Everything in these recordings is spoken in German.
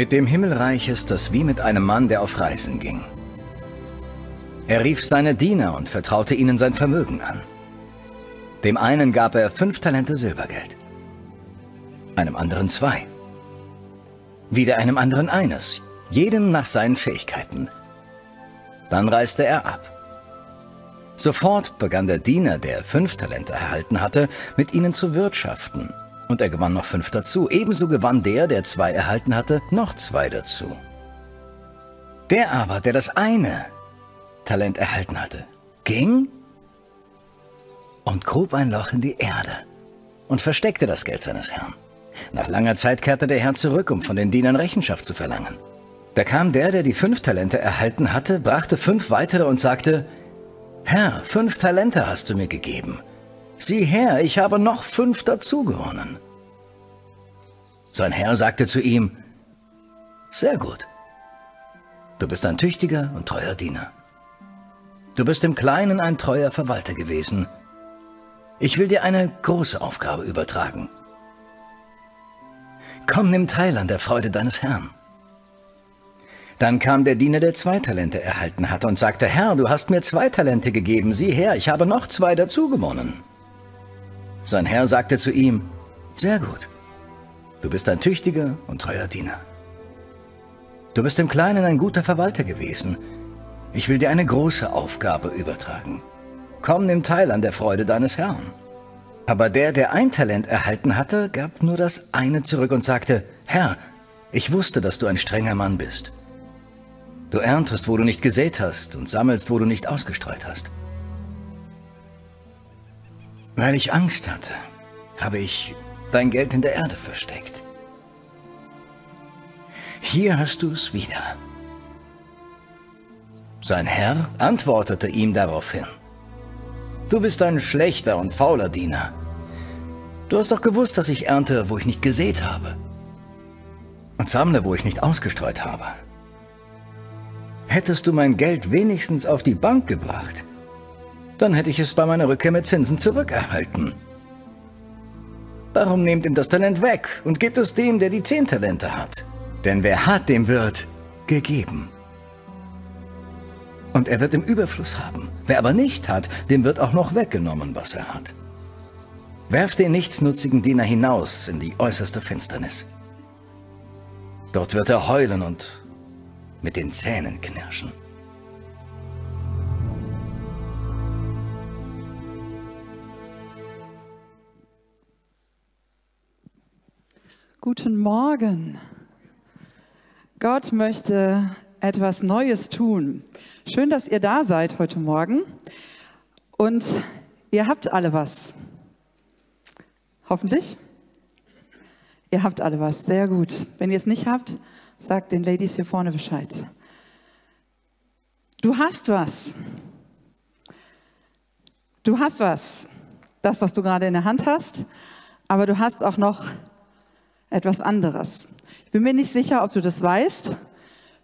Mit dem Himmelreich ist es wie mit einem Mann, der auf Reisen ging. Er rief seine Diener und vertraute ihnen sein Vermögen an. Dem einen gab er fünf Talente Silbergeld, einem anderen zwei, wieder einem anderen eines, jedem nach seinen Fähigkeiten. Dann reiste er ab. Sofort begann der Diener, der fünf Talente erhalten hatte, mit ihnen zu wirtschaften und er gewann noch fünf dazu. Ebenso gewann der, der zwei erhalten hatte, noch zwei dazu. Der aber, der das eine Talent erhalten hatte, ging und grub ein Loch in die Erde und versteckte das Geld seines Herrn. Nach langer Zeit kehrte der Herr zurück, um von den Dienern Rechenschaft zu verlangen. Da kam der, der die fünf Talente erhalten hatte, brachte fünf weitere und sagte, Herr, fünf Talente hast du mir gegeben. Sieh her, ich habe noch fünf dazu gewonnen. Sein Herr sagte zu ihm, Sehr gut. Du bist ein tüchtiger und treuer Diener. Du bist im Kleinen ein treuer Verwalter gewesen. Ich will dir eine große Aufgabe übertragen. Komm, nimm teil an der Freude deines Herrn. Dann kam der Diener, der zwei Talente erhalten hatte und sagte, Herr, du hast mir zwei Talente gegeben, sieh her, ich habe noch zwei dazu gewonnen. Sein Herr sagte zu ihm, sehr gut, du bist ein tüchtiger und treuer Diener. Du bist im Kleinen ein guter Verwalter gewesen. Ich will dir eine große Aufgabe übertragen. Komm, nimm teil an der Freude deines Herrn. Aber der, der ein Talent erhalten hatte, gab nur das eine zurück und sagte, Herr, ich wusste, dass du ein strenger Mann bist. Du erntest, wo du nicht gesät hast und sammelst, wo du nicht ausgestreut hast. Weil ich Angst hatte, habe ich dein Geld in der Erde versteckt. Hier hast du es wieder. Sein Herr antwortete ihm daraufhin. Du bist ein schlechter und fauler Diener. Du hast doch gewusst, dass ich ernte, wo ich nicht gesät habe. Und sammle, wo ich nicht ausgestreut habe. Hättest du mein Geld wenigstens auf die Bank gebracht, dann hätte ich es bei meiner Rückkehr mit Zinsen zurückerhalten. Warum nehmt ihm das Talent weg und gebt es dem, der die zehn Talente hat? Denn wer hat, dem wird gegeben. Und er wird im Überfluss haben. Wer aber nicht hat, dem wird auch noch weggenommen, was er hat. Werft den nichtsnutzigen Diener hinaus in die äußerste Finsternis. Dort wird er heulen und mit den Zähnen knirschen. Guten Morgen. Gott möchte etwas Neues tun. Schön, dass ihr da seid heute Morgen. Und ihr habt alle was. Hoffentlich. Ihr habt alle was. Sehr gut. Wenn ihr es nicht habt, sagt den Ladies hier vorne Bescheid. Du hast was. Du hast was. Das, was du gerade in der Hand hast. Aber du hast auch noch etwas anderes. Ich bin mir nicht sicher, ob du das weißt.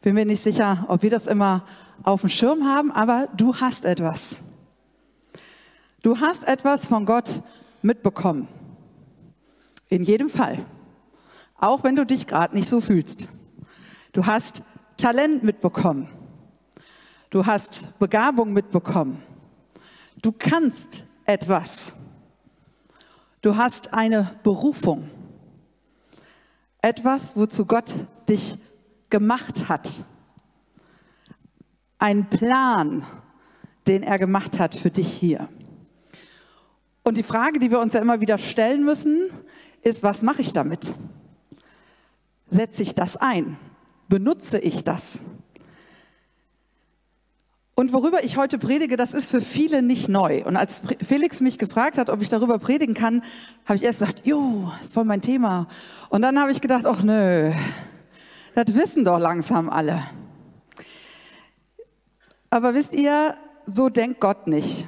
Bin mir nicht sicher, ob wir das immer auf dem Schirm haben, aber du hast etwas. Du hast etwas von Gott mitbekommen. In jedem Fall. Auch wenn du dich gerade nicht so fühlst. Du hast Talent mitbekommen. Du hast Begabung mitbekommen. Du kannst etwas. Du hast eine Berufung. Etwas, wozu Gott dich gemacht hat. Ein Plan, den er gemacht hat für dich hier. Und die Frage, die wir uns ja immer wieder stellen müssen, ist, was mache ich damit? Setze ich das ein? Benutze ich das? Und worüber ich heute predige, das ist für viele nicht neu. Und als Felix mich gefragt hat, ob ich darüber predigen kann, habe ich erst gesagt, jo, ist voll mein Thema. Und dann habe ich gedacht, ach nö, das wissen doch langsam alle. Aber wisst ihr, so denkt Gott nicht.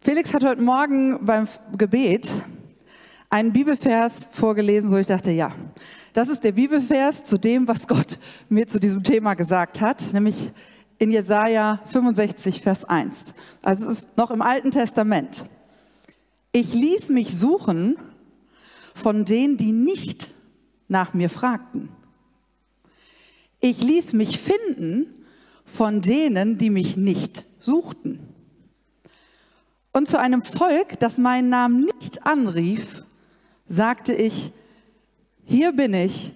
Felix hat heute Morgen beim Gebet einen Bibelvers vorgelesen, wo ich dachte, ja, das ist der Bibelvers zu dem, was Gott mir zu diesem Thema gesagt hat, nämlich in Jesaja 65, Vers 1. Also es ist noch im Alten Testament. Ich ließ mich suchen von denen, die nicht nach mir fragten. Ich ließ mich finden von denen, die mich nicht suchten. Und zu einem Volk, das meinen Namen nicht anrief, sagte ich, hier bin ich,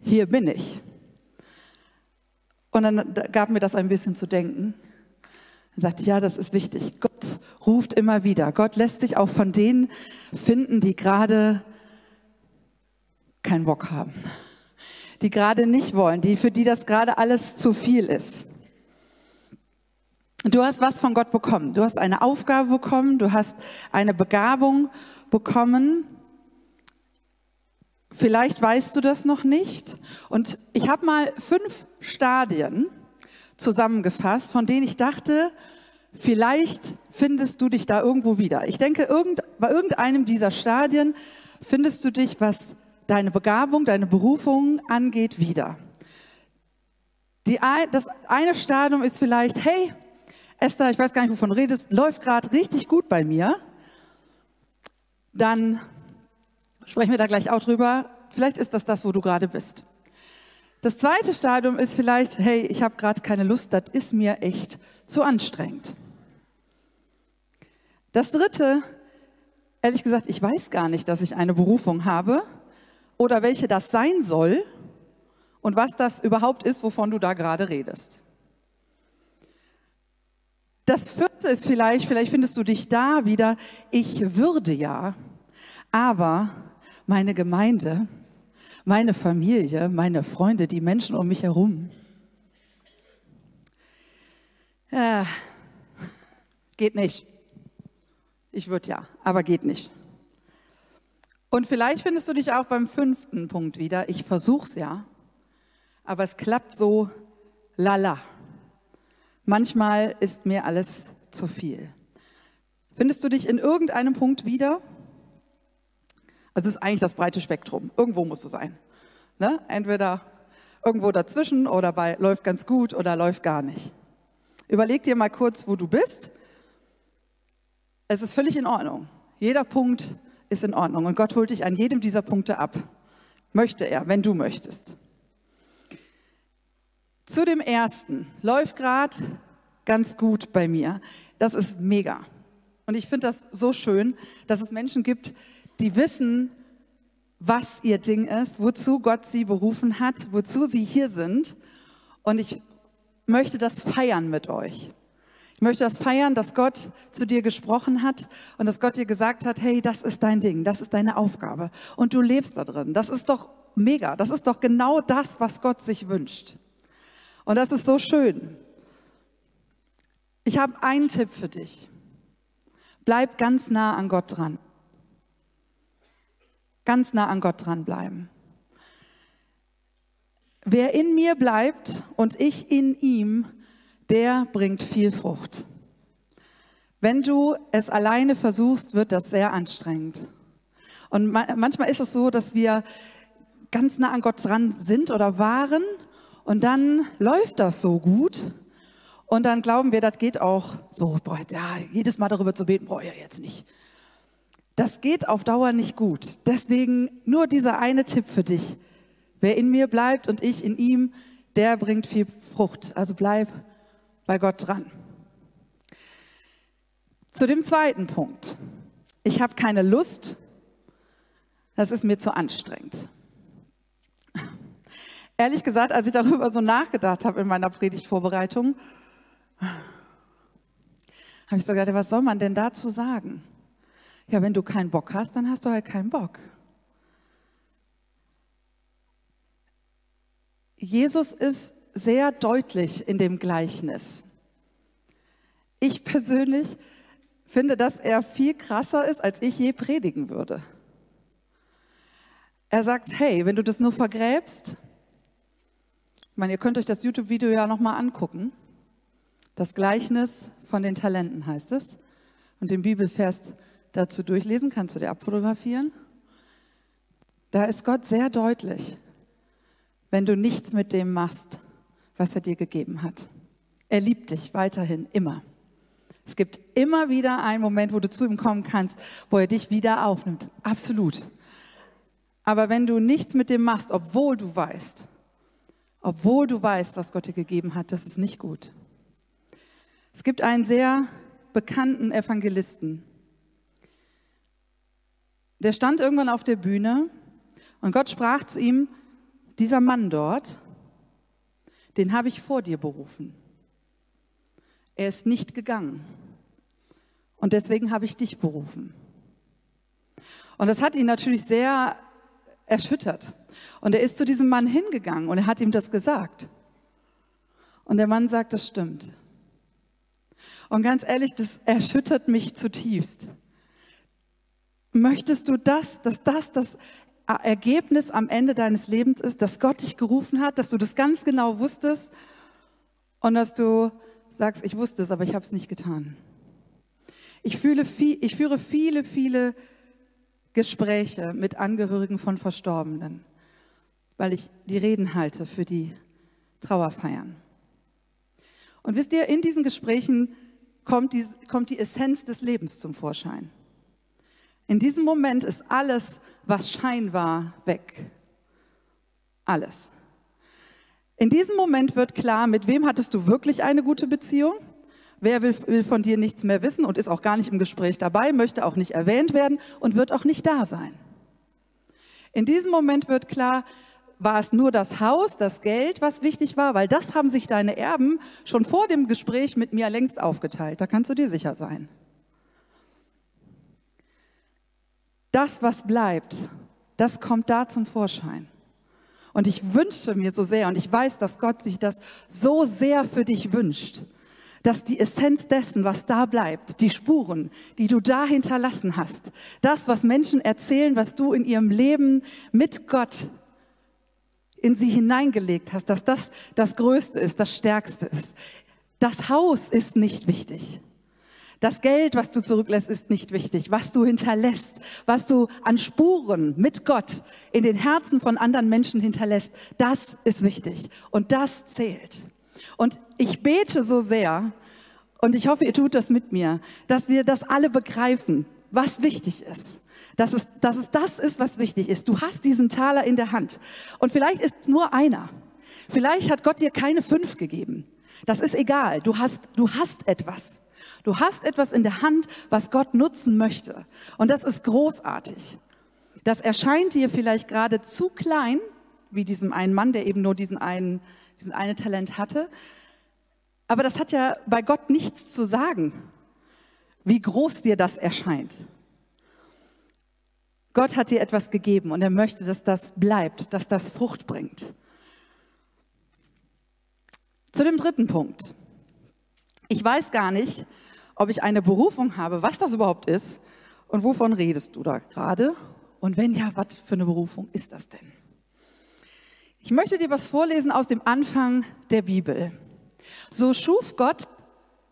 hier bin ich. Und dann gab mir das ein bisschen zu denken. Er sagte, ja, das ist wichtig. Gott ruft immer wieder. Gott lässt sich auch von denen finden, die gerade keinen Bock haben, die gerade nicht wollen, die, für die das gerade alles zu viel ist. Du hast was von Gott bekommen. Du hast eine Aufgabe bekommen. Du hast eine Begabung bekommen. Vielleicht weißt du das noch nicht. Und ich habe mal fünf Stadien zusammengefasst, von denen ich dachte, vielleicht findest du dich da irgendwo wieder. Ich denke, irgend, bei irgendeinem dieser Stadien findest du dich, was deine Begabung, deine Berufung angeht, wieder. Die, das eine Stadium ist vielleicht, hey, Esther, ich weiß gar nicht, wovon redest, läuft gerade richtig gut bei mir. Dann sprechen wir da gleich auch drüber. Vielleicht ist das das, wo du gerade bist. Das zweite Stadium ist vielleicht, hey, ich habe gerade keine Lust, das ist mir echt zu anstrengend. Das dritte, ehrlich gesagt, ich weiß gar nicht, dass ich eine Berufung habe oder welche das sein soll und was das überhaupt ist, wovon du da gerade redest. Das vierte ist vielleicht, vielleicht findest du dich da wieder, ich würde ja, aber meine Gemeinde, meine Familie, meine Freunde, die Menschen um mich herum. Ja, geht nicht. Ich würde ja, aber geht nicht. Und vielleicht findest du dich auch beim fünften Punkt wieder. Ich versuch's ja, aber es klappt so lala. Manchmal ist mir alles zu viel. Findest du dich in irgendeinem Punkt wieder? Also es ist eigentlich das breite Spektrum. Irgendwo musst du sein. Ne? Entweder irgendwo dazwischen oder bei läuft ganz gut oder läuft gar nicht. Überleg dir mal kurz, wo du bist. Es ist völlig in Ordnung. Jeder Punkt ist in Ordnung und Gott holt dich an jedem dieser Punkte ab. Möchte er, wenn du möchtest. Zu dem ersten läuft gerade ganz gut bei mir. Das ist mega. Und ich finde das so schön, dass es Menschen gibt, die wissen, was ihr Ding ist, wozu Gott sie berufen hat, wozu sie hier sind. Und ich möchte das feiern mit euch. Ich möchte das feiern, dass Gott zu dir gesprochen hat und dass Gott dir gesagt hat, hey, das ist dein Ding, das ist deine Aufgabe. Und du lebst da drin. Das ist doch mega. Das ist doch genau das, was Gott sich wünscht. Und das ist so schön. Ich habe einen Tipp für dich. Bleib ganz nah an Gott dran. Ganz nah an Gott dranbleiben. Wer in mir bleibt und ich in ihm, der bringt viel Frucht. Wenn du es alleine versuchst, wird das sehr anstrengend. Und manchmal ist es so, dass wir ganz nah an Gott dran sind oder waren und dann läuft das so gut und dann glauben wir, das geht auch so, boah, ja, jedes Mal darüber zu beten, brauche ich ja jetzt nicht. Das geht auf Dauer nicht gut. Deswegen nur dieser eine Tipp für dich. Wer in mir bleibt und ich in ihm, der bringt viel Frucht. Also bleib bei Gott dran. Zu dem zweiten Punkt. Ich habe keine Lust. Das ist mir zu anstrengend. Ehrlich gesagt, als ich darüber so nachgedacht habe in meiner Predigtvorbereitung, habe ich so gedacht, was soll man denn dazu sagen? Ja, wenn du keinen Bock hast, dann hast du halt keinen Bock. Jesus ist sehr deutlich in dem Gleichnis. Ich persönlich finde, dass er viel krasser ist, als ich je predigen würde. Er sagt, hey, wenn du das nur vergräbst, ich meine, ihr könnt euch das YouTube-Video ja nochmal angucken. Das Gleichnis von den Talenten heißt es. Und den Bibelvers dazu durchlesen, kannst du dir abfotografieren. Da ist Gott sehr deutlich, wenn du nichts mit dem machst, was er dir gegeben hat. Er liebt dich weiterhin immer. Es gibt immer wieder einen Moment, wo du zu ihm kommen kannst, wo er dich wieder aufnimmt. Absolut. Aber wenn du nichts mit dem machst, obwohl du weißt, obwohl du weißt, was Gott dir gegeben hat, das ist nicht gut. Es gibt einen sehr bekannten Evangelisten. Der stand irgendwann auf der Bühne und Gott sprach zu ihm, dieser Mann dort, den habe ich vor dir berufen. Er ist nicht gegangen. Und deswegen habe ich dich berufen. Und das hat ihn natürlich sehr erschüttert. Und er ist zu diesem Mann hingegangen und er hat ihm das gesagt. Und der Mann sagt, das stimmt. Und ganz ehrlich, das erschüttert mich zutiefst. Möchtest du das, dass das das Ergebnis am Ende deines Lebens ist, dass Gott dich gerufen hat, dass du das ganz genau wusstest und dass du sagst, ich wusste es, aber ich habe es nicht getan. Ich, fühle viel, ich führe viele, viele Gespräche mit Angehörigen von Verstorbenen, weil ich die Reden halte für die Trauerfeiern. Und wisst ihr, in diesen Gesprächen kommt die, kommt die Essenz des Lebens zum Vorschein. In diesem Moment ist alles, was Schein war, weg. Alles. In diesem Moment wird klar, mit wem hattest du wirklich eine gute Beziehung? Wer will, will, von dir nichts mehr wissen und ist auch gar nicht im Gespräch dabei, möchte auch nicht erwähnt werden und wird auch nicht da sein. In diesem Moment wird klar, war es nur das Haus, das Geld, was wichtig war, weil das haben sich deine Erben schon vor dem Gespräch mit mir längst aufgeteilt. Da kannst du dir sicher sein. Das, was bleibt, das kommt da zum Vorschein. Und ich wünsche mir so sehr, und ich weiß, dass Gott sich das so sehr für dich wünscht, dass die Essenz dessen, was da bleibt, die Spuren, die du da hinterlassen hast, das, was Menschen erzählen, was du in ihrem Leben mit Gott in sie hineingelegt hast, dass das das Größte ist, das Stärkste ist. Das Haus ist nicht wichtig. Das Geld, was du zurücklässt, ist nicht wichtig. Was du hinterlässt, was du an Spuren mit Gott in den Herzen von anderen Menschen hinterlässt, das ist wichtig. Und das zählt. Und ich bete so sehr, und ich hoffe, ihr tut das mit mir, dass wir das alle begreifen, was wichtig ist. Dass es, dass es das ist, was wichtig ist. Du hast diesen Taler in der Hand. Und vielleicht ist es nur einer. Vielleicht hat Gott dir keine fünf gegeben. Das ist egal. Du hast, du hast etwas. Du hast etwas in der Hand, was Gott nutzen möchte. Und das ist großartig. Das erscheint dir vielleicht gerade zu klein, wie diesem einen Mann, der eben nur diesen einen, diesen eine Talent hatte. Aber das hat ja bei Gott nichts zu sagen, wie groß dir das erscheint. Gott hat dir etwas gegeben und er möchte, dass das bleibt, dass das Frucht bringt. Zu dem dritten Punkt. Ich weiß gar nicht, ob ich eine Berufung habe, was das überhaupt ist und wovon redest du da gerade? Und wenn ja, was für eine Berufung ist das denn? Ich möchte dir was vorlesen aus dem Anfang der Bibel. So schuf Gott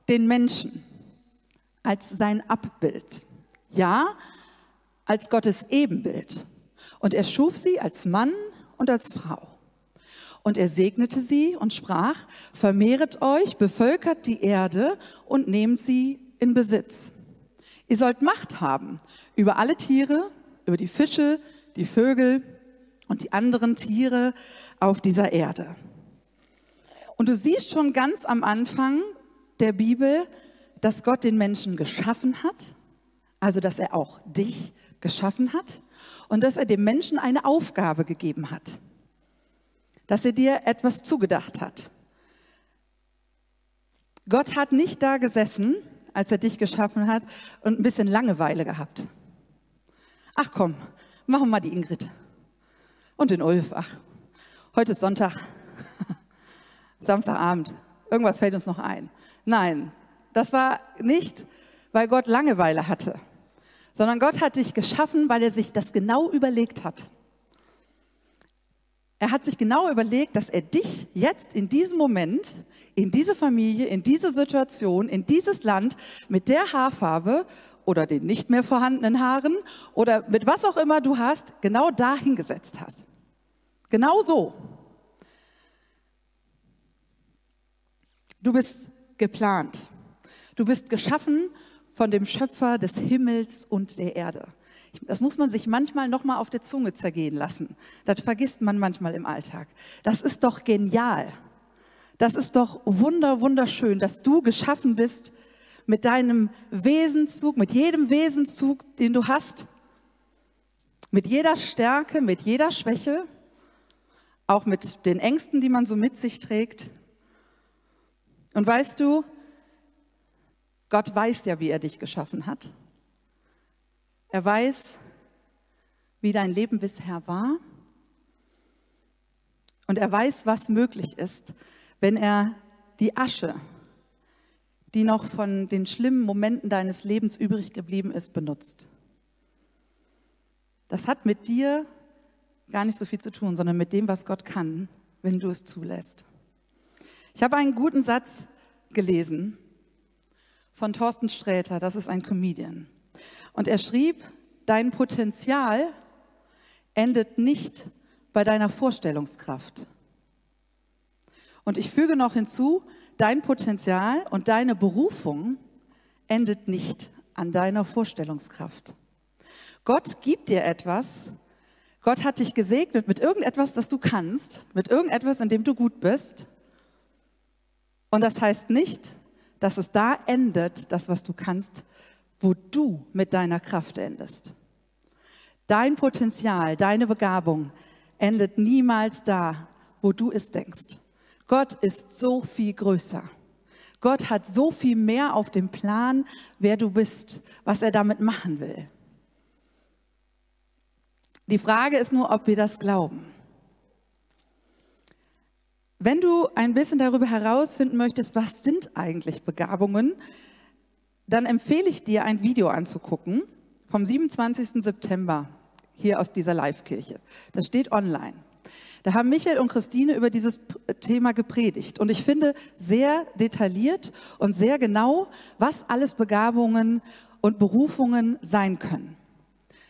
den Menschen als sein Abbild. Ja, als Gottes Ebenbild. Und er schuf sie als Mann und als Frau. Und er segnete sie und sprach, vermehret euch, bevölkert die Erde und nehmt sie in Besitz. Ihr sollt Macht haben über alle Tiere, über die Fische, die Vögel und die anderen Tiere auf dieser Erde. Und du siehst schon ganz am Anfang der Bibel, dass Gott den Menschen geschaffen hat, also dass er auch dich geschaffen hat und dass er dem Menschen eine Aufgabe gegeben hat dass er dir etwas zugedacht hat. Gott hat nicht da gesessen, als er dich geschaffen hat, und ein bisschen Langeweile gehabt. Ach komm, machen wir mal die Ingrid und den Ulf. Ach, heute ist Sonntag, Samstagabend. Irgendwas fällt uns noch ein. Nein, das war nicht, weil Gott Langeweile hatte, sondern Gott hat dich geschaffen, weil er sich das genau überlegt hat. Er hat sich genau überlegt, dass er dich jetzt in diesem Moment, in diese Familie, in diese Situation, in dieses Land mit der Haarfarbe oder den nicht mehr vorhandenen Haaren oder mit was auch immer du hast, genau da hingesetzt hast. Genau so. Du bist geplant. Du bist geschaffen von dem Schöpfer des Himmels und der Erde. Das muss man sich manchmal noch mal auf der Zunge zergehen lassen. Das vergisst man manchmal im Alltag. Das ist doch genial. Das ist doch wunder, wunderschön, dass du geschaffen bist mit deinem Wesenszug, mit jedem Wesenszug, den du hast, mit jeder Stärke, mit jeder Schwäche, auch mit den Ängsten, die man so mit sich trägt. Und weißt du, Gott weiß ja, wie er dich geschaffen hat. Er weiß, wie dein Leben bisher war. Und er weiß, was möglich ist, wenn er die Asche, die noch von den schlimmen Momenten deines Lebens übrig geblieben ist, benutzt. Das hat mit dir gar nicht so viel zu tun, sondern mit dem, was Gott kann, wenn du es zulässt. Ich habe einen guten Satz gelesen von Thorsten Sträter, das ist ein Comedian. Und er schrieb, dein Potenzial endet nicht bei deiner Vorstellungskraft. Und ich füge noch hinzu, dein Potenzial und deine Berufung endet nicht an deiner Vorstellungskraft. Gott gibt dir etwas. Gott hat dich gesegnet mit irgendetwas, das du kannst, mit irgendetwas, in dem du gut bist. Und das heißt nicht, dass es da endet, das, was du kannst, wo du mit deiner Kraft endest. Dein Potenzial, deine Begabung endet niemals da, wo du es denkst. Gott ist so viel größer. Gott hat so viel mehr auf dem Plan, wer du bist, was er damit machen will. Die Frage ist nur, ob wir das glauben. Wenn du ein bisschen darüber herausfinden möchtest, was sind eigentlich Begabungen, dann empfehle ich dir, ein Video anzugucken vom 27. September hier aus dieser Live-Kirche. Das steht online. Da haben Michael und Christine über dieses Thema gepredigt. Und ich finde sehr detailliert und sehr genau, was alles Begabungen und Berufungen sein können.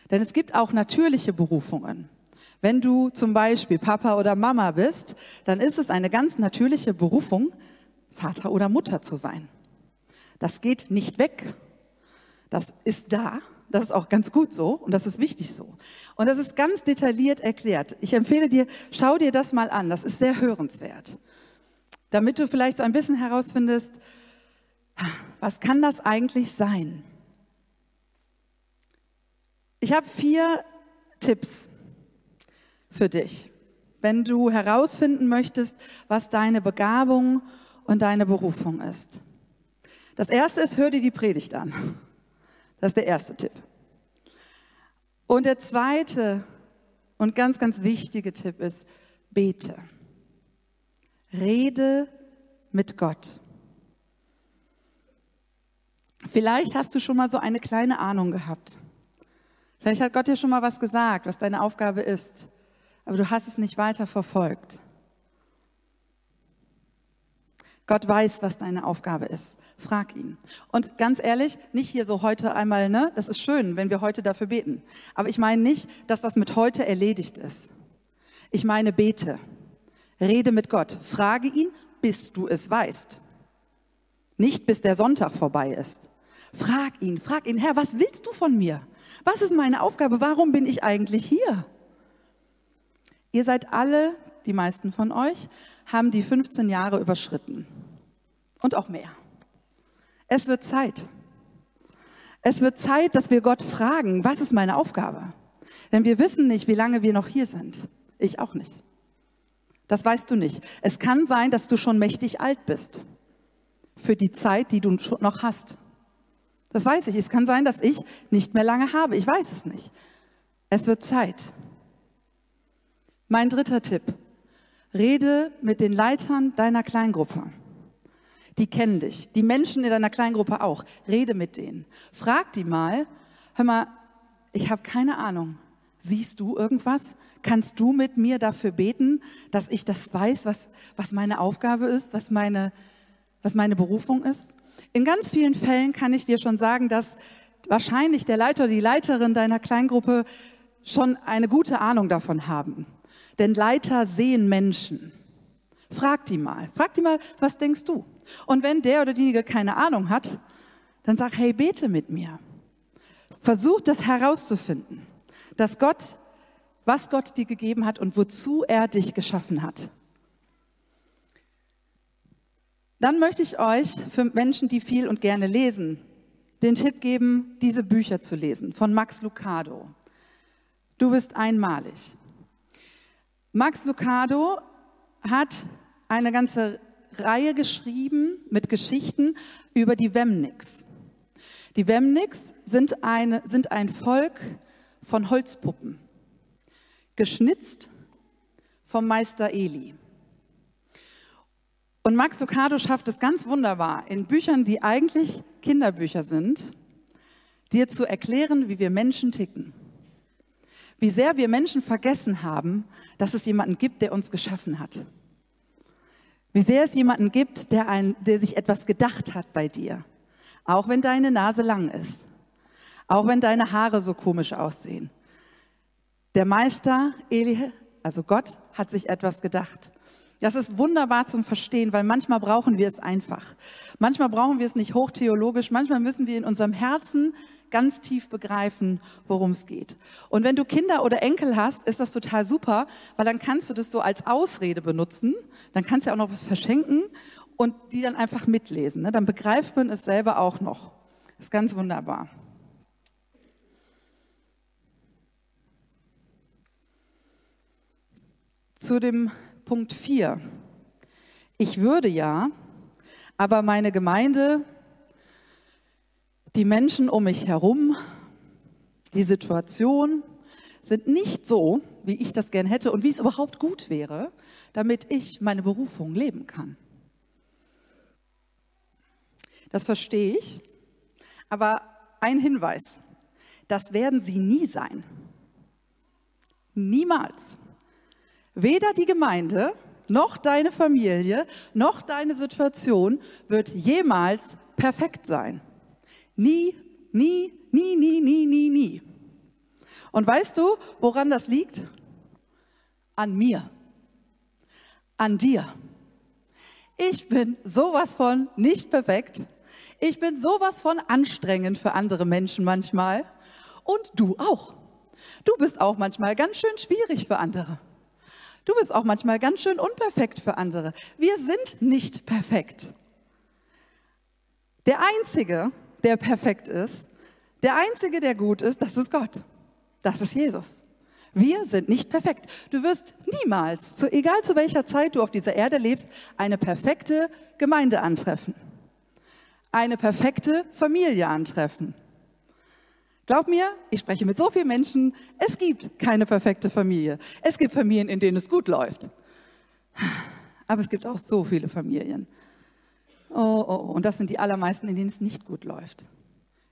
Denn es gibt auch natürliche Berufungen. Wenn du zum Beispiel Papa oder Mama bist, dann ist es eine ganz natürliche Berufung, Vater oder Mutter zu sein. Das geht nicht weg. Das ist da. Das ist auch ganz gut so und das ist wichtig so. Und das ist ganz detailliert erklärt. Ich empfehle dir, schau dir das mal an. Das ist sehr hörenswert. Damit du vielleicht so ein bisschen herausfindest, was kann das eigentlich sein? Ich habe vier Tipps für dich, wenn du herausfinden möchtest, was deine Begabung und deine Berufung ist. Das erste ist, hör dir die Predigt an. Das ist der erste Tipp. Und der zweite und ganz, ganz wichtige Tipp ist, bete. Rede mit Gott. Vielleicht hast du schon mal so eine kleine Ahnung gehabt. Vielleicht hat Gott dir schon mal was gesagt, was deine Aufgabe ist, aber du hast es nicht weiter verfolgt. Gott weiß, was deine Aufgabe ist. Frag ihn. Und ganz ehrlich, nicht hier so heute einmal, ne? Das ist schön, wenn wir heute dafür beten. Aber ich meine nicht, dass das mit heute erledigt ist. Ich meine, bete. Rede mit Gott. Frage ihn, bis du es weißt. Nicht bis der Sonntag vorbei ist. Frag ihn, frag ihn, Herr, was willst du von mir? Was ist meine Aufgabe? Warum bin ich eigentlich hier? Ihr seid alle, die meisten von euch, haben die 15 Jahre überschritten. Und auch mehr. Es wird Zeit. Es wird Zeit, dass wir Gott fragen, was ist meine Aufgabe? Denn wir wissen nicht, wie lange wir noch hier sind. Ich auch nicht. Das weißt du nicht. Es kann sein, dass du schon mächtig alt bist. Für die Zeit, die du noch hast. Das weiß ich. Es kann sein, dass ich nicht mehr lange habe. Ich weiß es nicht. Es wird Zeit. Mein dritter Tipp. Rede mit den Leitern deiner Kleingruppe. Die kennen dich. Die Menschen in deiner Kleingruppe auch. Rede mit denen. Frag die mal, hör mal, ich habe keine Ahnung. Siehst du irgendwas? Kannst du mit mir dafür beten, dass ich das weiß, was, was meine Aufgabe ist, was meine, was meine Berufung ist? In ganz vielen Fällen kann ich dir schon sagen, dass wahrscheinlich der Leiter oder die Leiterin deiner Kleingruppe schon eine gute Ahnung davon haben. Denn Leiter sehen Menschen. Frag die mal. Frag die mal, was denkst du? Und wenn der oder diejenige keine Ahnung hat, dann sag, hey, bete mit mir. Versuch das herauszufinden, dass Gott, was Gott dir gegeben hat und wozu er dich geschaffen hat. Dann möchte ich euch für Menschen, die viel und gerne lesen, den Tipp geben, diese Bücher zu lesen von Max Lucado. Du bist einmalig. Max Lucado hat eine ganze Reihe geschrieben mit Geschichten über die Wemniks. Die Wemniks sind, eine, sind ein Volk von Holzpuppen, geschnitzt vom Meister Eli. Und Max Lucado schafft es ganz wunderbar, in Büchern, die eigentlich Kinderbücher sind, dir zu erklären, wie wir Menschen ticken. Wie sehr wir Menschen vergessen haben, dass es jemanden gibt, der uns geschaffen hat. Wie sehr es jemanden gibt, der, ein, der sich etwas gedacht hat bei dir. Auch wenn deine Nase lang ist. Auch wenn deine Haare so komisch aussehen. Der Meister, Eli, also Gott, hat sich etwas gedacht. Das ist wunderbar zum Verstehen, weil manchmal brauchen wir es einfach. Manchmal brauchen wir es nicht hochtheologisch. Manchmal müssen wir in unserem Herzen ganz tief begreifen, worum es geht. Und wenn du Kinder oder Enkel hast, ist das total super, weil dann kannst du das so als Ausrede benutzen. Dann kannst du ja auch noch was verschenken und die dann einfach mitlesen. Ne? Dann begreift man es selber auch noch. Das ist ganz wunderbar. Zu dem Punkt 4. Ich würde ja, aber meine Gemeinde die Menschen um mich herum, die Situation sind nicht so, wie ich das gern hätte und wie es überhaupt gut wäre, damit ich meine Berufung leben kann. Das verstehe ich, aber ein Hinweis, das werden sie nie sein. Niemals. Weder die Gemeinde noch deine Familie noch deine Situation wird jemals perfekt sein. Nie, nie, nie, nie, nie, nie, nie. Und weißt du, woran das liegt? An mir. An dir. Ich bin sowas von nicht perfekt. Ich bin sowas von anstrengend für andere Menschen manchmal. Und du auch. Du bist auch manchmal ganz schön schwierig für andere. Du bist auch manchmal ganz schön unperfekt für andere. Wir sind nicht perfekt. Der Einzige, der perfekt ist. Der Einzige, der gut ist, das ist Gott. Das ist Jesus. Wir sind nicht perfekt. Du wirst niemals, zu, egal zu welcher Zeit du auf dieser Erde lebst, eine perfekte Gemeinde antreffen. Eine perfekte Familie antreffen. Glaub mir, ich spreche mit so vielen Menschen, es gibt keine perfekte Familie. Es gibt Familien, in denen es gut läuft. Aber es gibt auch so viele Familien, Oh, oh, oh, und das sind die allermeisten, in denen es nicht gut läuft.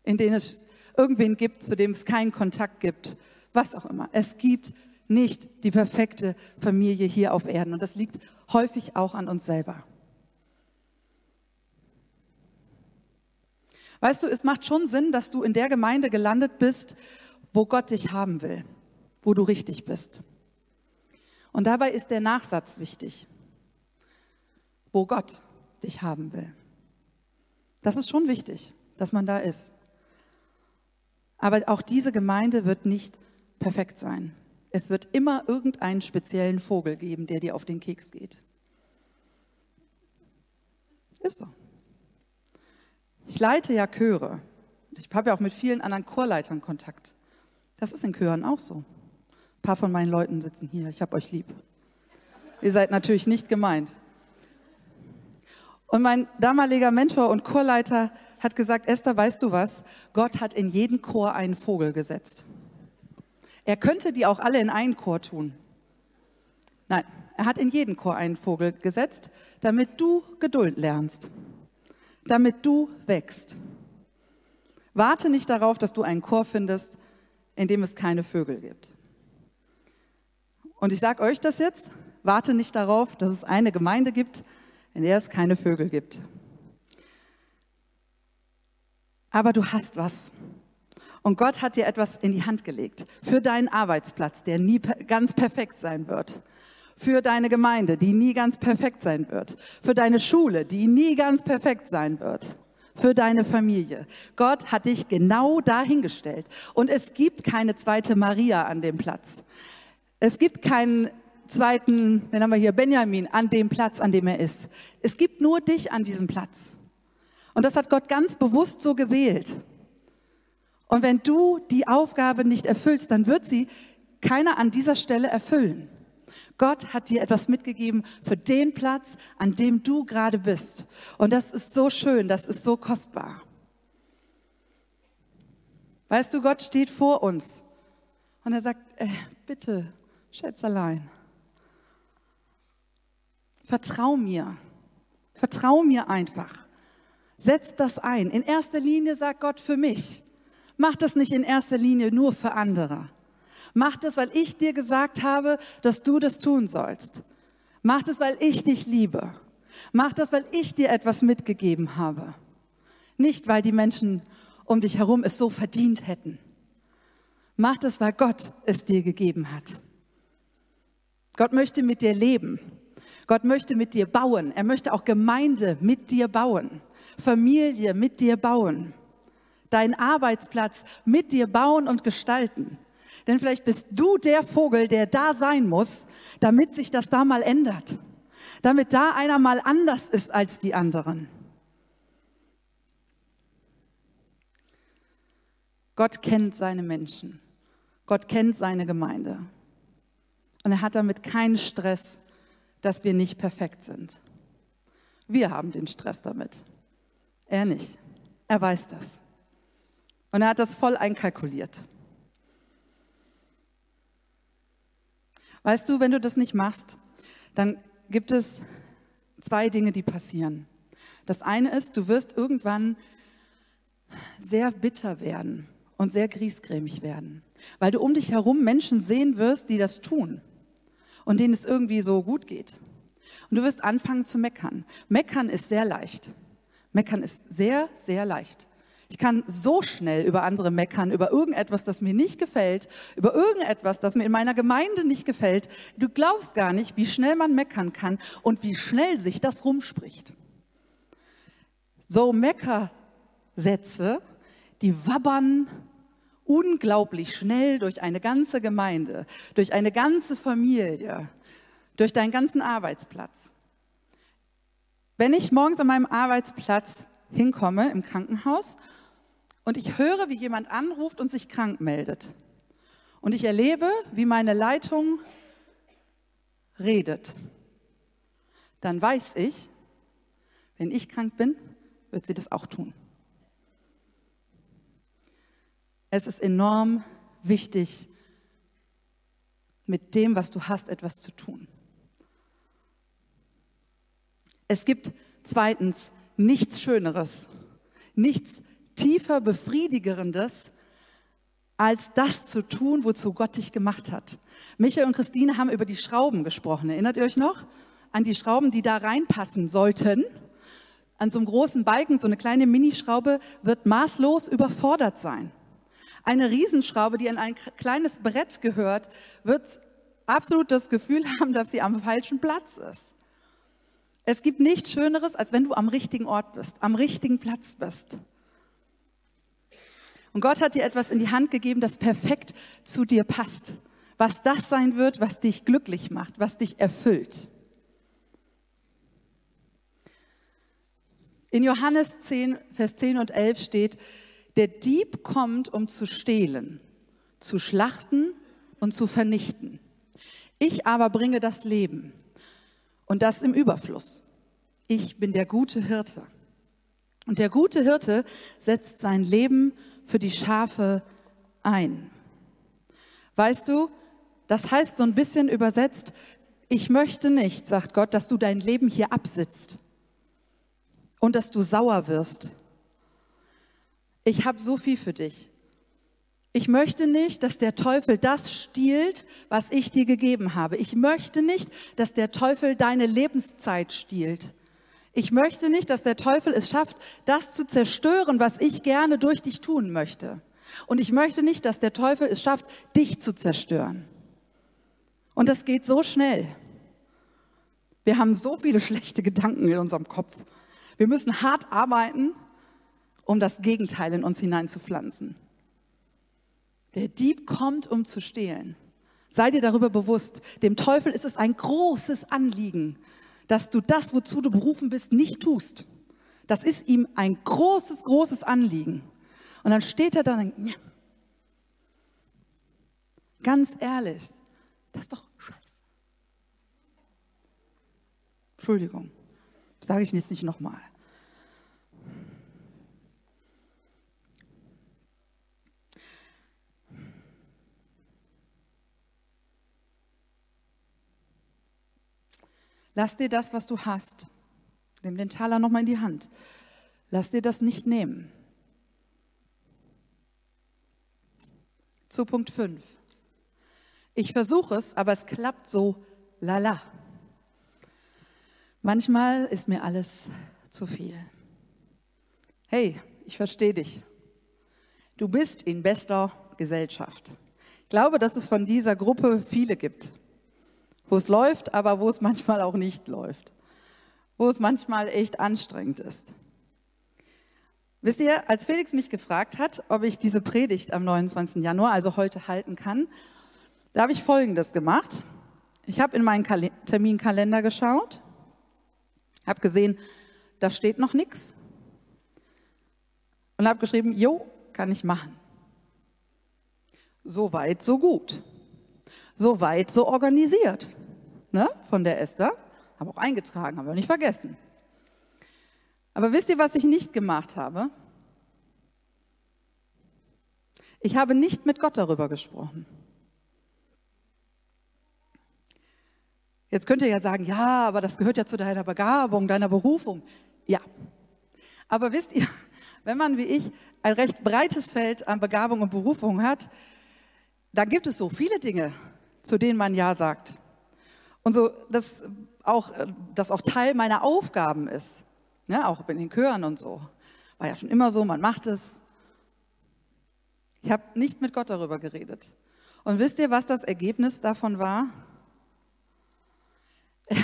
In denen es irgendwen gibt, zu dem es keinen Kontakt gibt. Was auch immer. Es gibt nicht die perfekte Familie hier auf Erden. Und das liegt häufig auch an uns selber. Weißt du, es macht schon Sinn, dass du in der Gemeinde gelandet bist, wo Gott dich haben will, wo du richtig bist. Und dabei ist der Nachsatz wichtig. Wo Gott dich haben will. Das ist schon wichtig, dass man da ist. Aber auch diese Gemeinde wird nicht perfekt sein. Es wird immer irgendeinen speziellen Vogel geben, der dir auf den Keks geht. Ist so. Ich leite ja Chöre. Ich habe ja auch mit vielen anderen Chorleitern Kontakt. Das ist in Chören auch so. Ein paar von meinen Leuten sitzen hier. Ich habe euch lieb. Ihr seid natürlich nicht gemeint. Und mein damaliger Mentor und Chorleiter hat gesagt, Esther, weißt du was? Gott hat in jeden Chor einen Vogel gesetzt. Er könnte die auch alle in einen Chor tun. Nein, er hat in jeden Chor einen Vogel gesetzt, damit du Geduld lernst, damit du wächst. Warte nicht darauf, dass du einen Chor findest, in dem es keine Vögel gibt. Und ich sage euch das jetzt, warte nicht darauf, dass es eine Gemeinde gibt, in der es keine Vögel gibt. Aber du hast was. Und Gott hat dir etwas in die Hand gelegt für deinen Arbeitsplatz, der nie ganz perfekt sein wird. Für deine Gemeinde, die nie ganz perfekt sein wird. Für deine Schule, die nie ganz perfekt sein wird. für deine Familie. Gott hat dich genau dahingestellt. Und es gibt keine zweite Maria an dem Platz. Es gibt keinen zweiten, wen haben wir hier, Benjamin, an dem Platz, an dem er ist. Es gibt nur dich an diesem Platz. Und das hat Gott ganz bewusst so gewählt. Und wenn du die Aufgabe nicht erfüllst, dann wird sie keiner an dieser Stelle erfüllen. Gott hat dir etwas mitgegeben für den Platz, an dem du gerade bist. Und das ist so schön, das ist so kostbar. Weißt du, Gott steht vor uns und er sagt, äh, bitte, Schätzelein, vertrau mir, vertrau mir einfach. Setz das ein. In erster Linie sagt Gott für mich. Mach das nicht in erster Linie nur für andere. Mach das, weil ich dir gesagt habe, dass du das tun sollst. Mach das, weil ich dich liebe. Mach das, weil ich dir etwas mitgegeben habe. Nicht, weil die Menschen um dich herum es so verdient hätten. Mach das, weil Gott es dir gegeben hat. Gott möchte mit dir leben. Gott möchte mit dir bauen. Er möchte auch Gemeinde mit dir bauen. Familie mit dir bauen. Deinen Arbeitsplatz mit dir bauen und gestalten. Denn vielleicht bist du der Vogel, der da sein muss, damit sich das da mal ändert. Damit da einer mal anders ist als die anderen. Gott kennt seine Menschen. Gott kennt seine Gemeinde. Und er hat damit keinen Stress, dass wir nicht perfekt sind. Wir haben den Stress damit. Er nicht. Er weiß das. Und er hat das voll einkalkuliert. Weißt du, wenn du das nicht machst, dann gibt es zwei Dinge, die passieren. Das eine ist, du wirst irgendwann sehr bitter werden und sehr griesgrämig werden, weil du um dich herum Menschen sehen wirst, die das tun und denen es irgendwie so gut geht. Und du wirst anfangen zu meckern. Meckern ist sehr leicht. Meckern ist sehr, sehr leicht. Ich kann so schnell über andere meckern, über irgendetwas, das mir nicht gefällt, über irgendetwas, das mir in meiner Gemeinde nicht gefällt. Du glaubst gar nicht, wie schnell man meckern kann und wie schnell sich das rumspricht. So Meckersätze, die wabbern unglaublich schnell durch eine ganze Gemeinde, durch eine ganze Familie, durch deinen ganzen Arbeitsplatz. Wenn ich morgens an meinem Arbeitsplatz hinkomme im Krankenhaus und ich höre, wie jemand anruft und sich krank meldet. Und ich erlebe, wie meine Leitung redet. Dann weiß ich, wenn ich krank bin, wird sie das auch tun. Es ist enorm wichtig, mit dem, was du hast, etwas zu tun. Es gibt zweitens nichts Schöneres, nichts tiefer befriedigerendes, als das zu tun, wozu Gott dich gemacht hat. Michael und Christine haben über die Schrauben gesprochen. Erinnert ihr euch noch? An die Schrauben, die da reinpassen sollten. An so einem großen Balken, so eine kleine Minischraube wird maßlos überfordert sein. Eine Riesenschraube, die an ein kleines Brett gehört, wird absolut das Gefühl haben, dass sie am falschen Platz ist. Es gibt nichts Schöneres, als wenn du am richtigen Ort bist, am richtigen Platz bist. Und Gott hat dir etwas in die Hand gegeben, das perfekt zu dir passt. Was das sein wird, was dich glücklich macht, was dich erfüllt. In Johannes 10, Vers 10 und 11 steht, der Dieb kommt, um zu stehlen, zu schlachten und zu vernichten. Ich aber bringe das Leben und das im Überfluss. Ich bin der gute Hirte. Und der gute Hirte setzt sein Leben für die Schafe ein. Weißt du, das heißt so ein bisschen übersetzt, ich möchte nicht, sagt Gott, dass du dein Leben hier absitzt und dass du sauer wirst. Ich habe so viel für dich. Ich möchte nicht, dass der Teufel das stiehlt, was ich dir gegeben habe. Ich möchte nicht, dass der Teufel deine Lebenszeit stiehlt. Ich möchte nicht, dass der Teufel es schafft, das zu zerstören, was ich gerne durch dich tun möchte. Und ich möchte nicht, dass der Teufel es schafft, dich zu zerstören. Und das geht so schnell. Wir haben so viele schlechte Gedanken in unserem Kopf. Wir müssen hart arbeiten, um das Gegenteil in uns hineinzupflanzen. Der Dieb kommt, um zu stehlen. Sei dir darüber bewusst, dem Teufel ist es ein großes Anliegen, dass du das, wozu du berufen bist, nicht tust. Das ist ihm ein großes, großes Anliegen. Und dann steht er da und denkt, ja. ganz ehrlich, das ist doch scheiße. Entschuldigung, sage ich jetzt nicht nochmal. Lass dir das, was du hast, nimm den Taler nochmal in die Hand, lass dir das nicht nehmen. Zu Punkt 5. Ich versuche es, aber es klappt so lala. Manchmal ist mir alles zu viel. Hey, ich verstehe dich. Du bist in bester Gesellschaft. Ich glaube, dass es von dieser Gruppe viele gibt wo es läuft, aber wo es manchmal auch nicht läuft, wo es manchmal echt anstrengend ist. Wisst ihr, als Felix mich gefragt hat, ob ich diese Predigt am 29. Januar, also heute, halten kann, da habe ich Folgendes gemacht. Ich habe in meinen Terminkalender geschaut, habe gesehen, da steht noch nichts und habe geschrieben, jo, kann ich machen. So weit, so gut. So weit, so organisiert ne, von der Esther. Habe auch eingetragen, haben wir nicht vergessen. Aber wisst ihr, was ich nicht gemacht habe? Ich habe nicht mit Gott darüber gesprochen. Jetzt könnt ihr ja sagen, ja, aber das gehört ja zu deiner Begabung, deiner Berufung. Ja. Aber wisst ihr, wenn man wie ich ein recht breites Feld an Begabung und Berufung hat, dann gibt es so viele Dinge, zu denen man Ja sagt. Und so, dass auch, das auch Teil meiner Aufgaben ist. Ja, auch in den Chören und so. War ja schon immer so, man macht es. Ich habe nicht mit Gott darüber geredet. Und wisst ihr, was das Ergebnis davon war?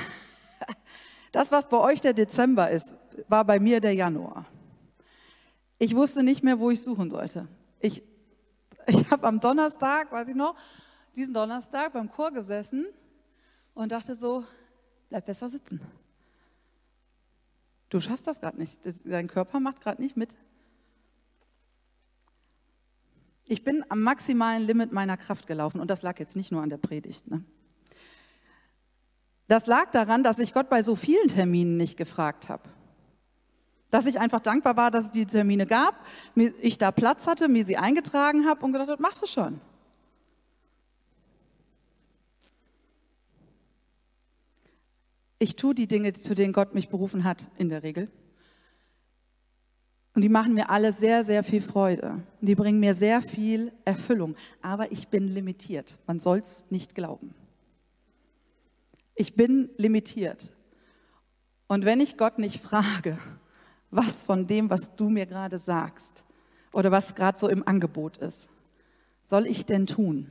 Das, was bei euch der Dezember ist, war bei mir der Januar. Ich wusste nicht mehr, wo ich suchen sollte. Ich, ich habe am Donnerstag, weiß ich noch, diesen Donnerstag beim Chor gesessen und dachte so, bleib besser sitzen. Du schaffst das gerade nicht. Dein Körper macht gerade nicht mit. Ich bin am maximalen Limit meiner Kraft gelaufen und das lag jetzt nicht nur an der Predigt. Ne? Das lag daran, dass ich Gott bei so vielen Terminen nicht gefragt habe. Dass ich einfach dankbar war, dass es die Termine gab, ich da Platz hatte, mir sie eingetragen habe und gedacht habe, machst du schon. Ich tue die Dinge, zu denen Gott mich berufen hat, in der Regel. Und die machen mir alle sehr, sehr viel Freude. Und die bringen mir sehr viel Erfüllung. Aber ich bin limitiert. Man soll es nicht glauben. Ich bin limitiert. Und wenn ich Gott nicht frage, was von dem, was du mir gerade sagst oder was gerade so im Angebot ist, soll ich denn tun?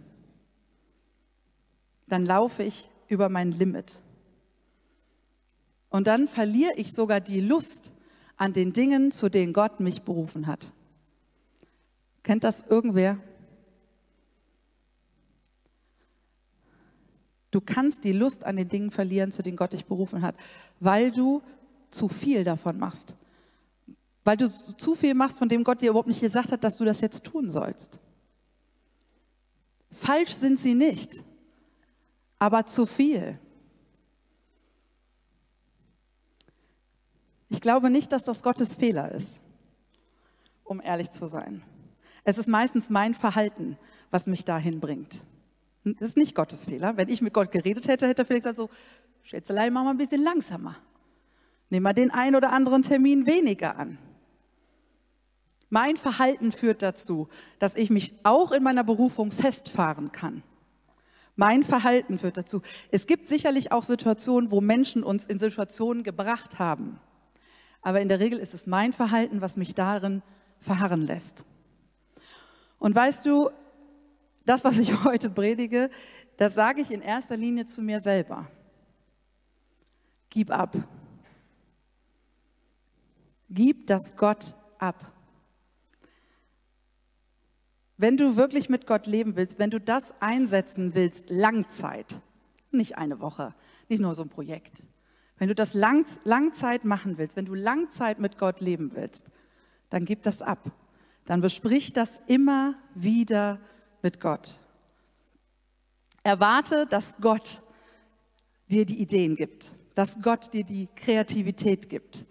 Dann laufe ich über mein Limit. Und dann verliere ich sogar die Lust an den Dingen, zu denen Gott mich berufen hat. Kennt das irgendwer? Du kannst die Lust an den Dingen verlieren, zu denen Gott dich berufen hat, weil du zu viel davon machst. Weil du zu viel machst, von dem Gott dir überhaupt nicht gesagt hat, dass du das jetzt tun sollst. Falsch sind sie nicht, aber zu viel. Ich glaube nicht, dass das Gottes Fehler ist, um ehrlich zu sein. Es ist meistens mein Verhalten, was mich dahin bringt. Das ist nicht Gottes Fehler. Wenn ich mit Gott geredet hätte, hätte er vielleicht gesagt so, Schätzelein, mach mal ein bisschen langsamer. Nimm mal den einen oder anderen Termin weniger an. Mein Verhalten führt dazu, dass ich mich auch in meiner Berufung festfahren kann. Mein Verhalten führt dazu. Es gibt sicherlich auch Situationen, wo Menschen uns in Situationen gebracht haben, aber in der Regel ist es mein Verhalten, was mich darin verharren lässt. Und weißt du, das, was ich heute predige, das sage ich in erster Linie zu mir selber. Gib ab. Gib das Gott ab. Wenn du wirklich mit Gott leben willst, wenn du das einsetzen willst, Langzeit, nicht eine Woche, nicht nur so ein Projekt. Wenn du das Lang, Langzeit machen willst, wenn du Langzeit mit Gott leben willst, dann gib das ab. Dann besprich das immer wieder mit Gott. Erwarte, dass Gott dir die Ideen gibt, dass Gott dir die Kreativität gibt,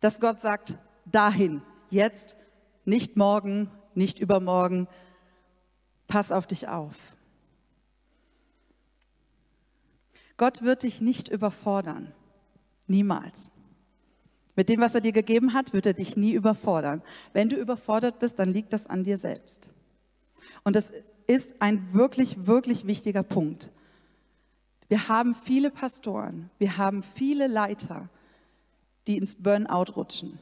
dass Gott sagt, dahin, jetzt, nicht morgen, nicht übermorgen, pass auf dich auf. Gott wird dich nicht überfordern, niemals. Mit dem, was er dir gegeben hat, wird er dich nie überfordern. Wenn du überfordert bist, dann liegt das an dir selbst. Und das ist ein wirklich, wirklich wichtiger Punkt. Wir haben viele Pastoren, wir haben viele Leiter, die ins Burnout rutschen.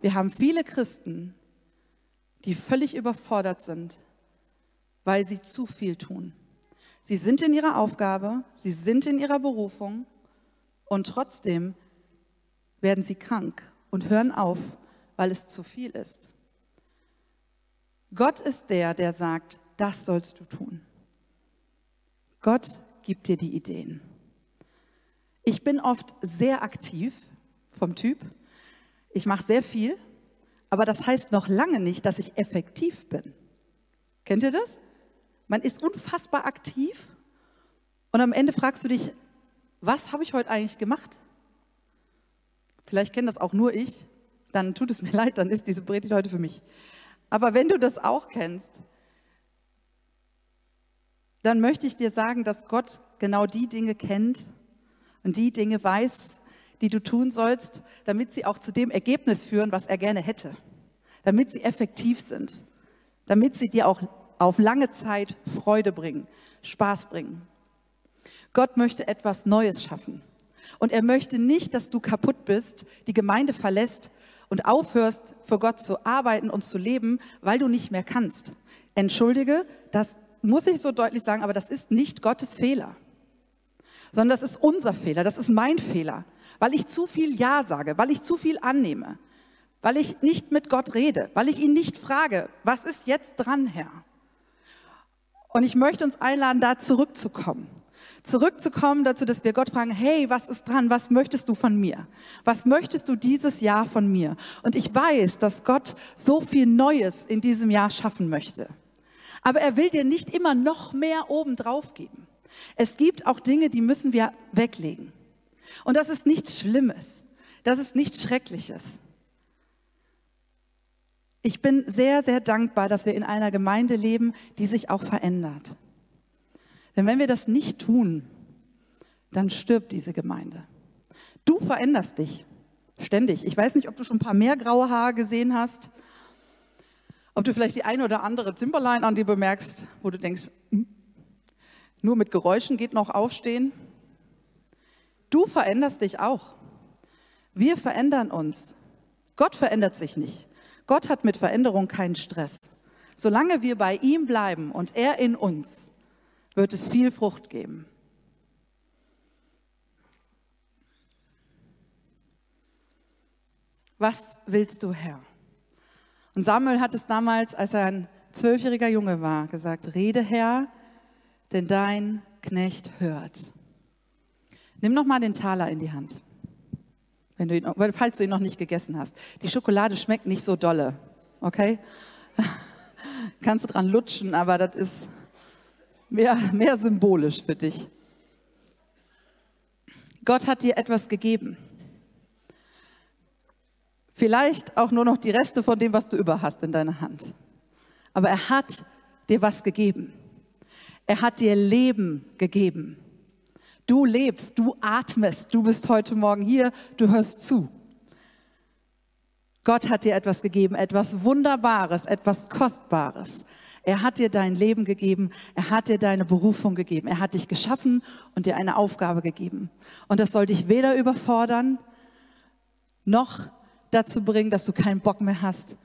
Wir haben viele Christen, die völlig überfordert sind, weil sie zu viel tun. Sie sind in ihrer Aufgabe, sie sind in ihrer Berufung und trotzdem werden sie krank und hören auf, weil es zu viel ist. Gott ist der, der sagt, das sollst du tun. Gott gibt dir die Ideen. Ich bin oft sehr aktiv vom Typ. Ich mache sehr viel, aber das heißt noch lange nicht, dass ich effektiv bin. Kennt ihr das? Man ist unfassbar aktiv und am Ende fragst du dich, was habe ich heute eigentlich gemacht? Vielleicht kenne das auch nur ich, dann tut es mir leid, dann ist diese Predigt heute für mich. Aber wenn du das auch kennst, dann möchte ich dir sagen, dass Gott genau die Dinge kennt und die Dinge weiß, die du tun sollst, damit sie auch zu dem Ergebnis führen, was er gerne hätte, damit sie effektiv sind, damit sie dir auch auf lange Zeit Freude bringen, Spaß bringen. Gott möchte etwas Neues schaffen. Und er möchte nicht, dass du kaputt bist, die Gemeinde verlässt und aufhörst, für Gott zu arbeiten und zu leben, weil du nicht mehr kannst. Entschuldige, das muss ich so deutlich sagen, aber das ist nicht Gottes Fehler, sondern das ist unser Fehler, das ist mein Fehler, weil ich zu viel Ja sage, weil ich zu viel annehme, weil ich nicht mit Gott rede, weil ich ihn nicht frage, was ist jetzt dran, Herr? Und ich möchte uns einladen, da zurückzukommen. Zurückzukommen dazu, dass wir Gott fragen, hey, was ist dran? Was möchtest du von mir? Was möchtest du dieses Jahr von mir? Und ich weiß, dass Gott so viel Neues in diesem Jahr schaffen möchte. Aber er will dir nicht immer noch mehr oben drauf geben. Es gibt auch Dinge, die müssen wir weglegen. Und das ist nichts Schlimmes. Das ist nichts Schreckliches. Ich bin sehr, sehr dankbar, dass wir in einer Gemeinde leben, die sich auch verändert. Denn wenn wir das nicht tun, dann stirbt diese Gemeinde. Du veränderst dich ständig. Ich weiß nicht, ob du schon ein paar mehr graue Haare gesehen hast, ob du vielleicht die eine oder andere Zimperlein an dir bemerkst, wo du denkst, hm, nur mit Geräuschen geht noch aufstehen. Du veränderst dich auch. Wir verändern uns. Gott verändert sich nicht. Gott hat mit Veränderung keinen Stress. Solange wir bei ihm bleiben und er in uns, wird es viel Frucht geben. Was willst du, Herr? Und Samuel hat es damals, als er ein zwölfjähriger Junge war, gesagt, rede Herr, denn dein Knecht hört. Nimm noch mal den Taler in die Hand wenn du ihn, falls du ihn noch nicht gegessen hast. Die Schokolade schmeckt nicht so dolle, okay? Kannst du dran lutschen, aber das ist mehr, mehr symbolisch für dich. Gott hat dir etwas gegeben. Vielleicht auch nur noch die Reste von dem, was du über hast in deiner Hand. Aber er hat dir was gegeben. Er hat dir Leben gegeben. Du lebst, du atmest, du bist heute Morgen hier, du hörst zu. Gott hat dir etwas gegeben, etwas Wunderbares, etwas Kostbares. Er hat dir dein Leben gegeben, er hat dir deine Berufung gegeben, er hat dich geschaffen und dir eine Aufgabe gegeben. Und das soll dich weder überfordern, noch dazu bringen, dass du keinen Bock mehr hast,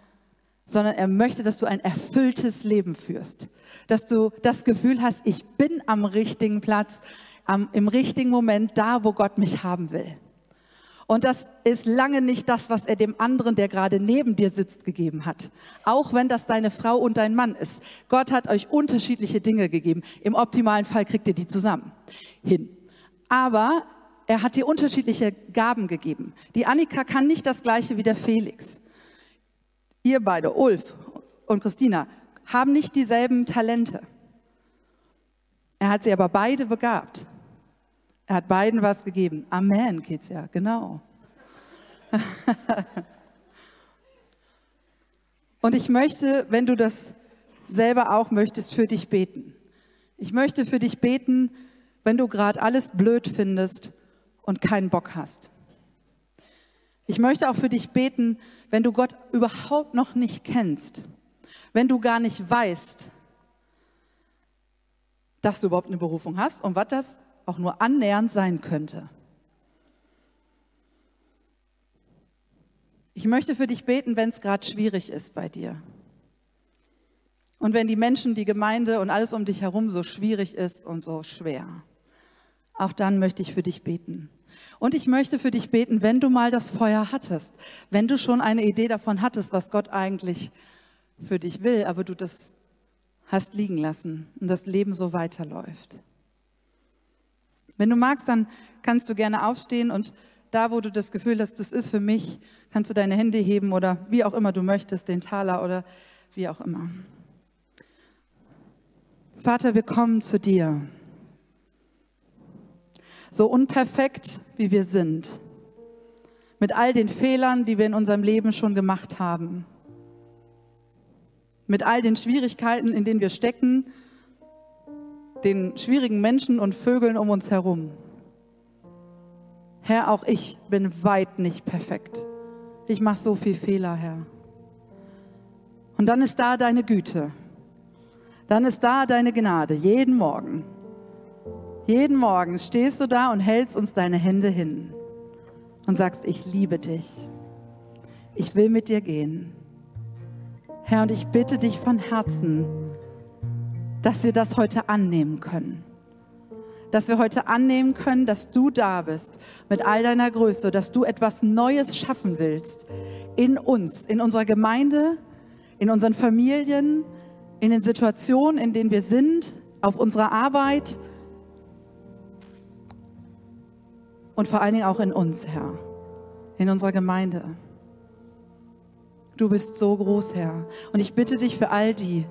sondern er möchte, dass du ein erfülltes Leben führst, dass du das Gefühl hast, ich bin am richtigen Platz, am, im richtigen Moment da, wo Gott mich haben will. Und das ist lange nicht das, was er dem anderen, der gerade neben dir sitzt, gegeben hat. Auch wenn das deine Frau und dein Mann ist. Gott hat euch unterschiedliche Dinge gegeben. Im optimalen Fall kriegt ihr die zusammen hin. Aber er hat dir unterschiedliche Gaben gegeben. Die Annika kann nicht das gleiche wie der Felix. Ihr beide, Ulf und Christina, haben nicht dieselben Talente. Er hat sie aber beide begabt. Er hat beiden was gegeben. Amen, geht's ja, genau. Und ich möchte, wenn du das selber auch möchtest, für dich beten. Ich möchte für dich beten, wenn du gerade alles blöd findest und keinen Bock hast. Ich möchte auch für dich beten, wenn du Gott überhaupt noch nicht kennst, wenn du gar nicht weißt, dass du überhaupt eine Berufung hast und was das auch nur annähernd sein könnte. Ich möchte für dich beten, wenn es gerade schwierig ist bei dir. Und wenn die Menschen, die Gemeinde und alles um dich herum so schwierig ist und so schwer. Auch dann möchte ich für dich beten. Und ich möchte für dich beten, wenn du mal das Feuer hattest, wenn du schon eine Idee davon hattest, was Gott eigentlich für dich will, aber du das hast liegen lassen und das Leben so weiterläuft. Wenn du magst, dann kannst du gerne aufstehen und da, wo du das Gefühl hast, das ist für mich, kannst du deine Hände heben oder wie auch immer du möchtest, den Taler oder wie auch immer. Vater, wir kommen zu dir. So unperfekt, wie wir sind. Mit all den Fehlern, die wir in unserem Leben schon gemacht haben. Mit all den Schwierigkeiten, in denen wir stecken den schwierigen Menschen und Vögeln um uns herum. Herr, auch ich bin weit nicht perfekt. Ich mache so viel Fehler, Herr. Und dann ist da deine Güte. Dann ist da deine Gnade, jeden Morgen. Jeden Morgen stehst du da und hältst uns deine Hände hin und sagst, ich liebe dich. Ich will mit dir gehen. Herr, und ich bitte dich von Herzen, dass wir das heute annehmen können. Dass wir heute annehmen können, dass du da bist mit all deiner Größe, dass du etwas Neues schaffen willst in uns, in unserer Gemeinde, in unseren Familien, in den Situationen, in denen wir sind, auf unserer Arbeit und vor allen Dingen auch in uns, Herr, in unserer Gemeinde. Du bist so groß, Herr. Und ich bitte dich für all die,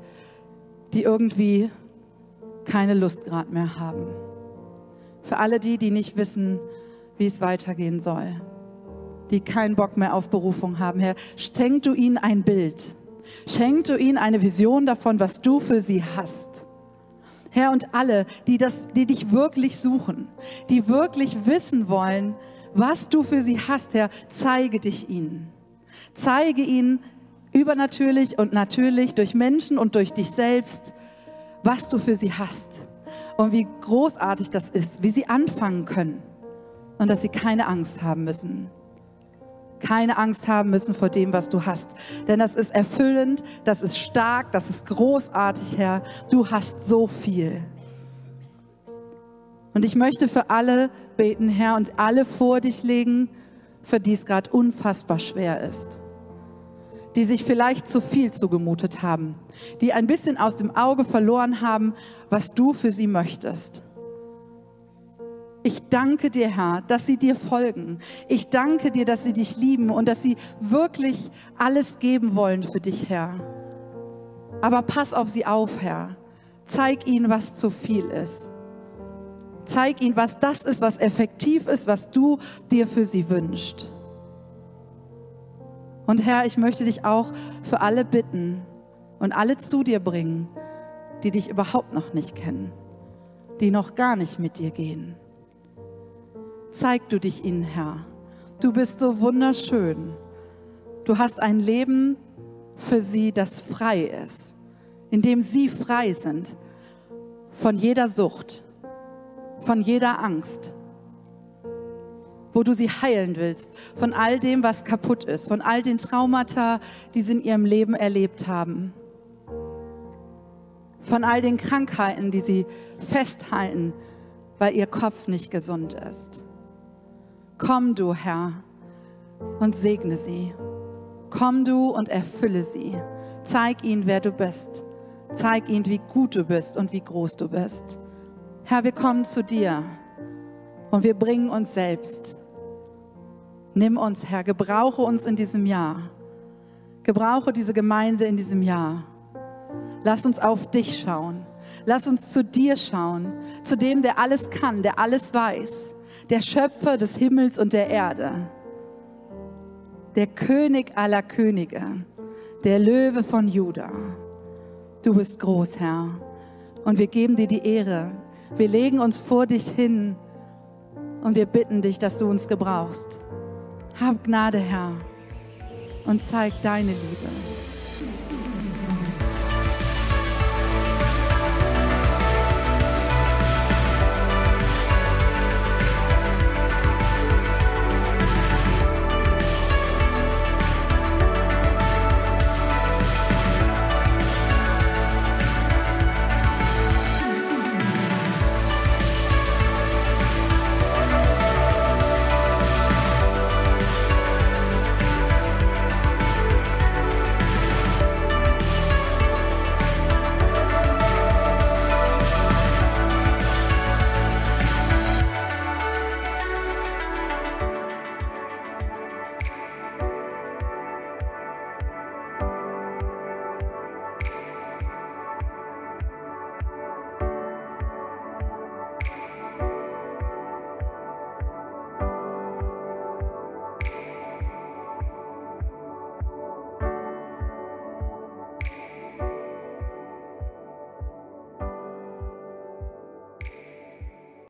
die irgendwie keine Lust gerade mehr haben. Für alle die, die nicht wissen, wie es weitergehen soll. Die keinen Bock mehr auf Berufung haben. Herr, schenk du ihnen ein Bild. Schenk du ihnen eine Vision davon, was du für sie hast. Herr, und alle, die, das, die dich wirklich suchen, die wirklich wissen wollen, was du für sie hast, Herr, zeige dich ihnen. Zeige ihnen, übernatürlich und natürlich durch Menschen und durch dich selbst, was du für sie hast und wie großartig das ist, wie sie anfangen können und dass sie keine Angst haben müssen. Keine Angst haben müssen vor dem, was du hast. Denn das ist erfüllend, das ist stark, das ist großartig, Herr. Du hast so viel. Und ich möchte für alle beten, Herr, und alle vor dich legen, für die es gerade unfassbar schwer ist die sich vielleicht zu viel zugemutet haben, die ein bisschen aus dem Auge verloren haben, was du für sie möchtest. Ich danke dir, Herr, dass sie dir folgen. Ich danke dir, dass sie dich lieben und dass sie wirklich alles geben wollen für dich, Herr. Aber pass auf sie auf, Herr. Zeig ihnen, was zu viel ist. Zeig ihnen, was das ist, was effektiv ist, was du dir für sie wünschst. Und Herr, ich möchte dich auch für alle bitten und alle zu dir bringen, die dich überhaupt noch nicht kennen, die noch gar nicht mit dir gehen. Zeig du dich ihnen, Herr. Du bist so wunderschön. Du hast ein Leben für sie, das frei ist, in dem sie frei sind von jeder Sucht, von jeder Angst, wo du sie heilen willst, von all dem, was kaputt ist, von all den Traumata, die sie in ihrem Leben erlebt haben, von all den Krankheiten, die sie festhalten, weil ihr Kopf nicht gesund ist. Komm du, Herr, und segne sie. Komm du und erfülle sie. Zeig ihnen, wer du bist. Zeig ihnen, wie gut du bist und wie groß du bist. Herr, wir kommen zu dir und wir bringen uns selbst. Nimm uns, Herr, gebrauche uns in diesem Jahr. Gebrauche diese Gemeinde in diesem Jahr. Lass uns auf dich schauen. Lass uns zu dir schauen, zu dem, der alles kann, der alles weiß, der Schöpfer des Himmels und der Erde, der König aller Könige, der Löwe von Juda. Du bist groß, Herr, und wir geben dir die Ehre. Wir legen uns vor dich hin und wir bitten dich, dass du uns gebrauchst. Hab Gnade, Herr, und zeig deine Liebe.